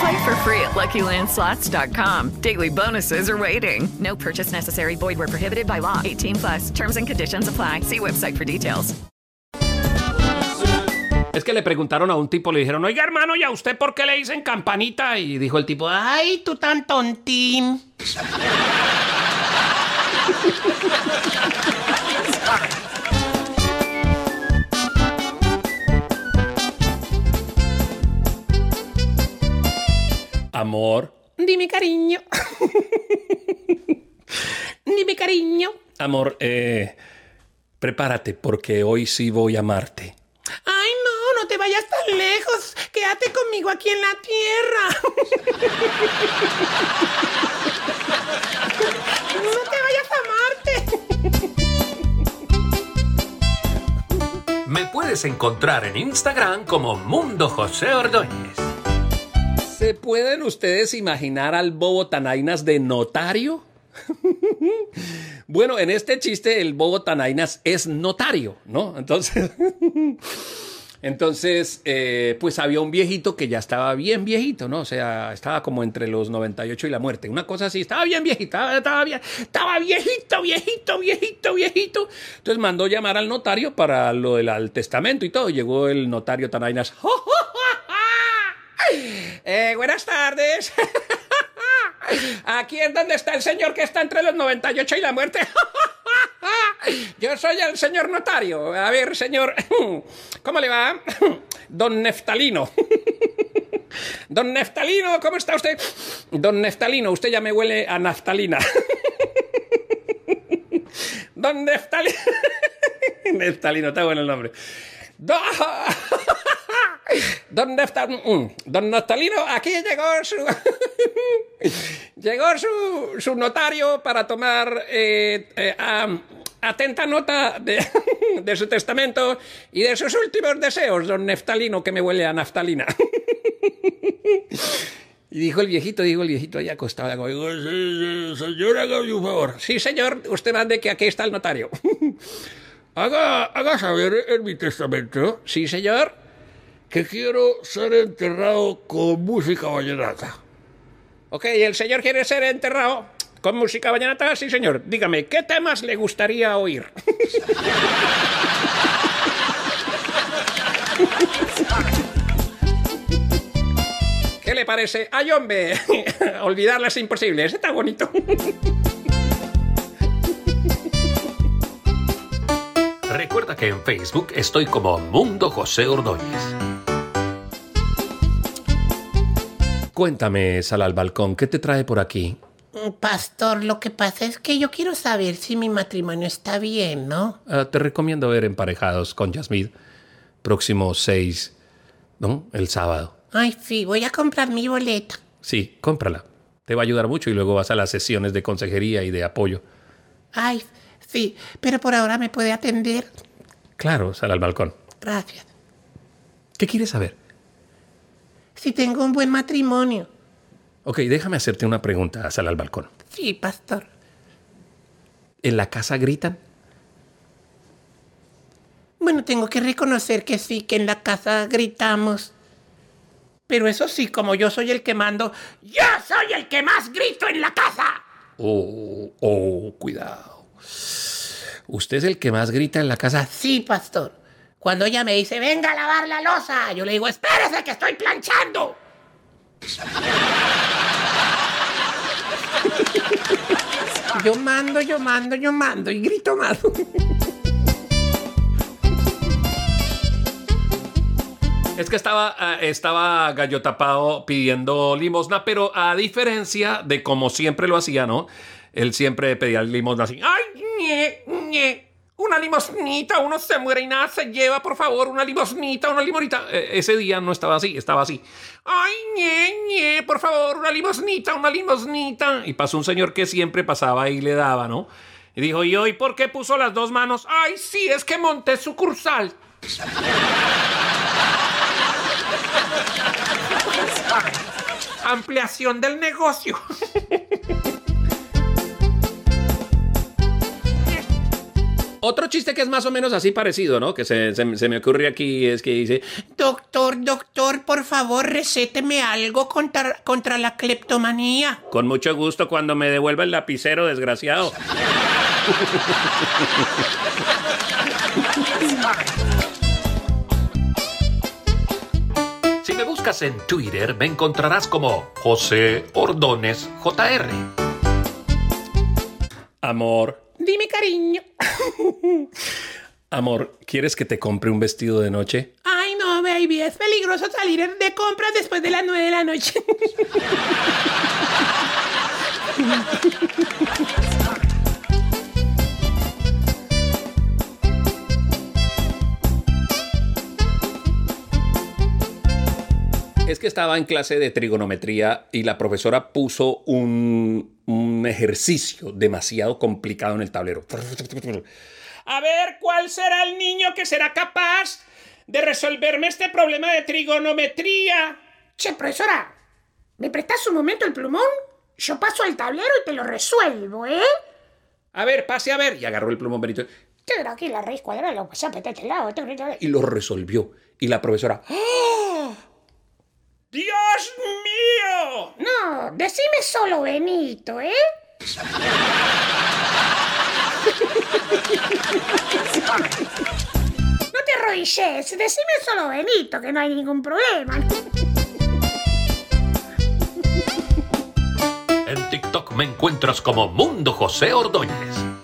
Play for free at LuckyLandSlots.com. Daily bonuses are waiting. No purchase necessary. Void where prohibited by law. 18 plus. Terms and conditions apply. See website for details. Es que le preguntaron a un tipo, le dijeron, oiga hermano, ¿y a usted por qué le dicen campanita? Y dijo el tipo, ay, tú tan tontín. Amor. Dime cariño. Dime cariño. Amor, eh, prepárate porque hoy sí voy a amarte. Ay, no, no te vayas tan lejos. Quédate conmigo aquí en la tierra. no te vayas a amarte. Me puedes encontrar en Instagram como Mundo José Ordóñez. ¿Se pueden ustedes imaginar al bobo Tanainas de notario? bueno, en este chiste el bobo Tanainas es notario, ¿no? Entonces, entonces eh, pues había un viejito que ya estaba bien viejito, ¿no? O sea, estaba como entre los 98 y la muerte, una cosa así, estaba bien viejito, estaba, bien, estaba viejito, viejito, viejito, viejito. Entonces mandó llamar al notario para lo del testamento y todo. Llegó el notario Tanainas. Eh, buenas tardes. Aquí es donde está el señor que está entre los 98 y la muerte. Yo soy el señor notario. A ver, señor, ¿cómo le va? Don Neftalino. Don Neftalino, ¿cómo está usted? Don Neftalino, usted ya me huele a naftalina. Don Neftalino. Neftalino, está bueno el nombre. Don... Don, Neftal, don Neftalino, aquí llegó su. llegó su, su, notario para tomar eh, eh, atenta nota de, de, su testamento y de sus últimos deseos, don Neftalino, que me huele a naftalina. y dijo el viejito, dijo el viejito acostado. Digo, señor, haga un favor. Sí, señor, usted mande que aquí está el notario. haga, haga saber en mi testamento. Sí, señor que quiero ser enterrado con música vallenata. Ok, ¿el señor quiere ser enterrado con música vallenata? Sí, señor. Dígame, ¿qué temas le gustaría oír? ¿Qué le parece? ¡Ay, hombre! Olvidarlas es imposible. Ese está bonito. Recuerda que en Facebook estoy como Mundo José Ordóñez. Cuéntame, Sal al balcón, ¿qué te trae por aquí? Pastor, lo que pasa es que yo quiero saber si mi matrimonio está bien, ¿no? Uh, te recomiendo ver Emparejados con Jasmine, próximo 6, ¿no? El sábado. Ay, sí, voy a comprar mi boleta. Sí, cómprala. Te va a ayudar mucho y luego vas a las sesiones de consejería y de apoyo. Ay, sí, pero por ahora me puede atender. Claro, sal al balcón. Gracias. ¿Qué quieres saber? Si tengo un buen matrimonio. Ok, déjame hacerte una pregunta, sal al balcón. Sí, pastor. ¿En la casa gritan? Bueno, tengo que reconocer que sí, que en la casa gritamos. Pero eso sí, como yo soy el que mando, yo soy el que más grito en la casa. Oh, oh, cuidado. ¿Usted es el que más grita en la casa? Sí, pastor. Cuando ella me dice, venga a lavar la losa, yo le digo, espérese que estoy planchando. yo mando, yo mando, yo mando y grito más. Es que estaba, ah, estaba gallo tapado pidiendo limosna, pero a diferencia de como siempre lo hacía, ¿no? Él siempre pedía limosna así. ¡Ay, ñe, ñe! Limosnita, uno se muere y nada se lleva, por favor, una limosnita, una limonita. Eh, ese día no estaba así, estaba así. ¡Ay, ñe, ñe! Por favor, una limosnita, una limosnita. Y pasó un señor que siempre pasaba y le daba, ¿no? Y dijo, ¿y hoy por qué puso las dos manos? ¡Ay, sí, es que monté sucursal! Ampliación del negocio. Otro chiste que es más o menos así parecido, ¿no? Que se, se- se me ocurre aquí es que dice, Doctor, doctor, por favor, recéteme algo contra, contra la cleptomanía. con mucho gusto cuando me devuelva el lapicero, desgraciado. Si me buscas en Twitter, me encontrarás como José Ordones JR. Amor, Dime, cariño. amor, ¿quieres que te compre un vestido de noche? Ay, no, baby, es peligroso salir de compras después de las nueve de la noche. estaba en clase de trigonometría y la profesora puso un, un ejercicio demasiado complicado en el tablero. A ver, ¿cuál será el niño que será capaz de resolverme este problema de trigonometría? Che, profesora, ¿me prestas un momento el plumón? Yo paso al tablero y te lo resuelvo, ¿eh? A ver, pase a ver. Y agarró el plumón Benito Tengo aquí la raíz cuadrada, lo a este lado. este- este- y lo resolvió. Y la profesora, ¡Ah! ¡Dios mío! No, decime solo Benito, ¿eh? No te arrodilles, decime solo Benito, que no hay ningún problema. En TikTok me encuentras como Mundo José Ordóñez.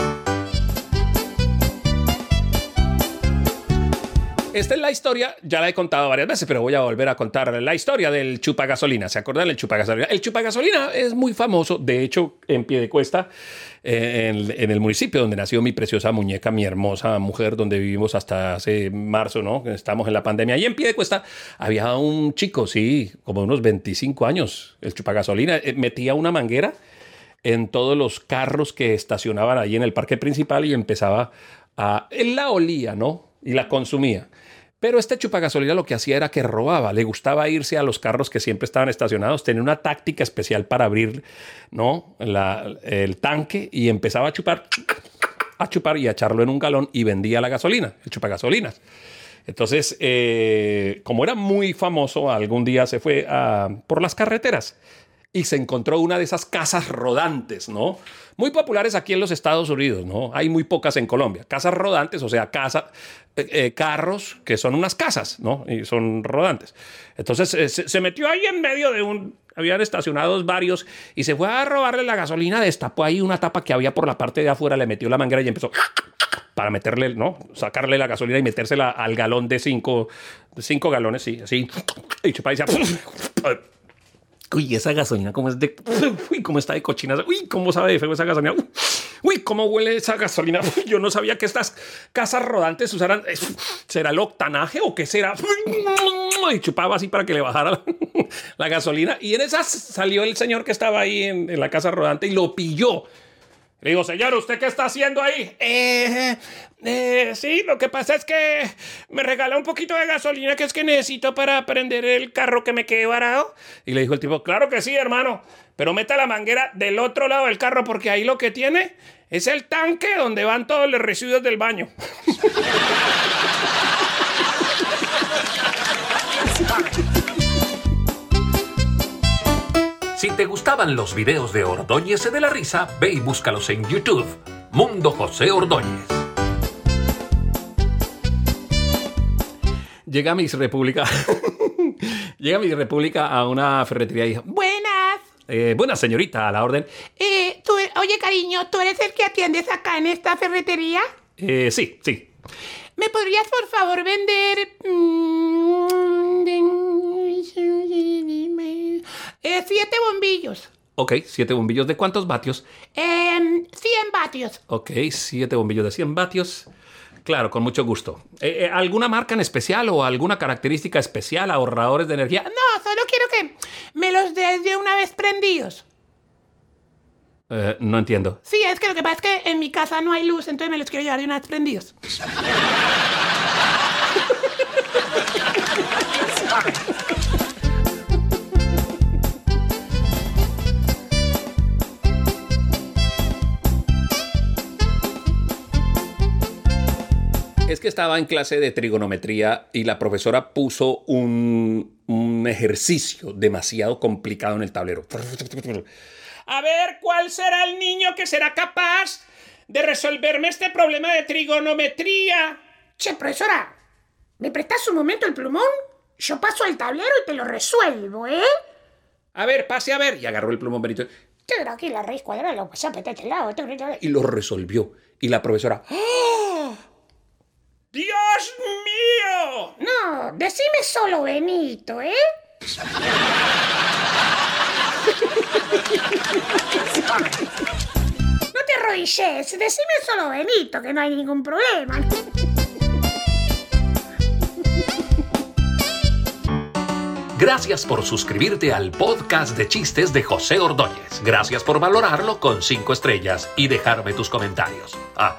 Esta es la historia, ya la he contado varias veces, pero voy a volver a contar la historia del chupagasolina. ¿Se acuerdan del chupagasolina? El chupagasolina es muy famoso, de hecho, en Piedecuesta, eh, en, en el municipio donde nació mi preciosa muñeca, mi hermosa mujer, donde vivimos hasta hace marzo, ¿no? Estamos en la pandemia. Y en Piedecuesta había un chico, sí, como de unos 25 años, el chupagasolina, eh, metía una manguera en todos los carros que estacionaban ahí en el parque principal y empezaba a... Él la olía, ¿no? Y la consumía. Pero este chupagasolina lo que hacía era que robaba. Le gustaba irse a los carros que siempre estaban estacionados. Tenía una táctica especial para abrir ¿no? El tanque y empezaba a chupar, a chupar y a echarlo en un galón y vendía la gasolina, el chupagasolinas. Entonces, eh, como era muy famoso, algún día se fue a- por las carreteras y se encontró una de esas casas rodantes, ¿no? Muy populares aquí en los Estados Unidos, ¿no? Hay muy pocas en Colombia. Casas rodantes, o sea, casa, eh, eh, carros que son unas casas, ¿no? Y son rodantes. Entonces eh, se, se metió ahí en medio de un... Habían estacionados varios y se fue a robarle la gasolina, destapó ahí una tapa que había por la parte de afuera, le metió la manguera y empezó para meterle, ¿no? Sacarle la gasolina y metérsela al galón de cinco, cinco galones, sí, así. Y chupa y decía, Uy, esa gasolina, cómo es de. Uy, cómo está de cochina. Uy, cómo sabe de feo esa gasolina. Uy, cómo huele esa gasolina. Yo no sabía que estas casas rodantes usaran. ¿Será el octanaje o qué será? Y chupaba así para que le bajara la gasolina. Y en esas salió el señor que estaba ahí en la casa rodante y lo pilló. Le digo, señor, ¿usted qué está haciendo ahí? Eh, eh, sí, lo que pasa es que me regala un poquito de gasolina que es que necesito para prender el carro que me quedé varado. Y le dijo el tipo, claro que sí, hermano, pero meta la manguera del otro lado del carro porque ahí lo que tiene es el tanque donde van todos los residuos del baño. Si te gustaban los videos de Ordóñez de la Risa, ve y búscalos en YouTube. Mundo José Ordóñez. Llega Miss República. Llega Miss República a una ferretería y dijo, Buenas. eh, buena señorita, a la orden. Eh, tú, oye, cariño, ¿tú eres el que atiendes acá en esta ferretería? "Eh, sí, sí. ¿Me podrías, por favor, vender bombillos. Ok, siete bombillos de cuántos vatios? Em, 100 vatios. Ok, siete bombillos de 100 vatios. Claro, con mucho gusto. Eh, eh, ¿Alguna marca en especial o alguna característica especial, ahorradores de energía? No, solo quiero que me los des de una vez prendidos. Eh, no entiendo. Sí, es que lo que pasa es que en mi casa no hay luz, entonces me los quiero llevar de una vez prendidos. Es que estaba en clase de trigonometría y la profesora puso un, un ejercicio demasiado complicado en el tablero. A ver, ¿cuál será el niño que será capaz de resolverme este problema de trigonometría? Che, profesora, ¿me prestas un momento el plumón? Yo paso al tablero y te lo resuelvo, ¿eh? A ver, pase a ver. Y agarró el plumón Benito aquí la raíz cuadrada, lo pasé a este lado. y lo resolvió. Y la profesora. ¡Ah! No, decime solo Benito, ¿eh? No te arrodilles, decime solo Benito, que no hay ningún problema. Gracias por suscribirte al podcast de chistes de José Ordóñez. Gracias por valorarlo con 5 estrellas y dejarme tus comentarios. Ah,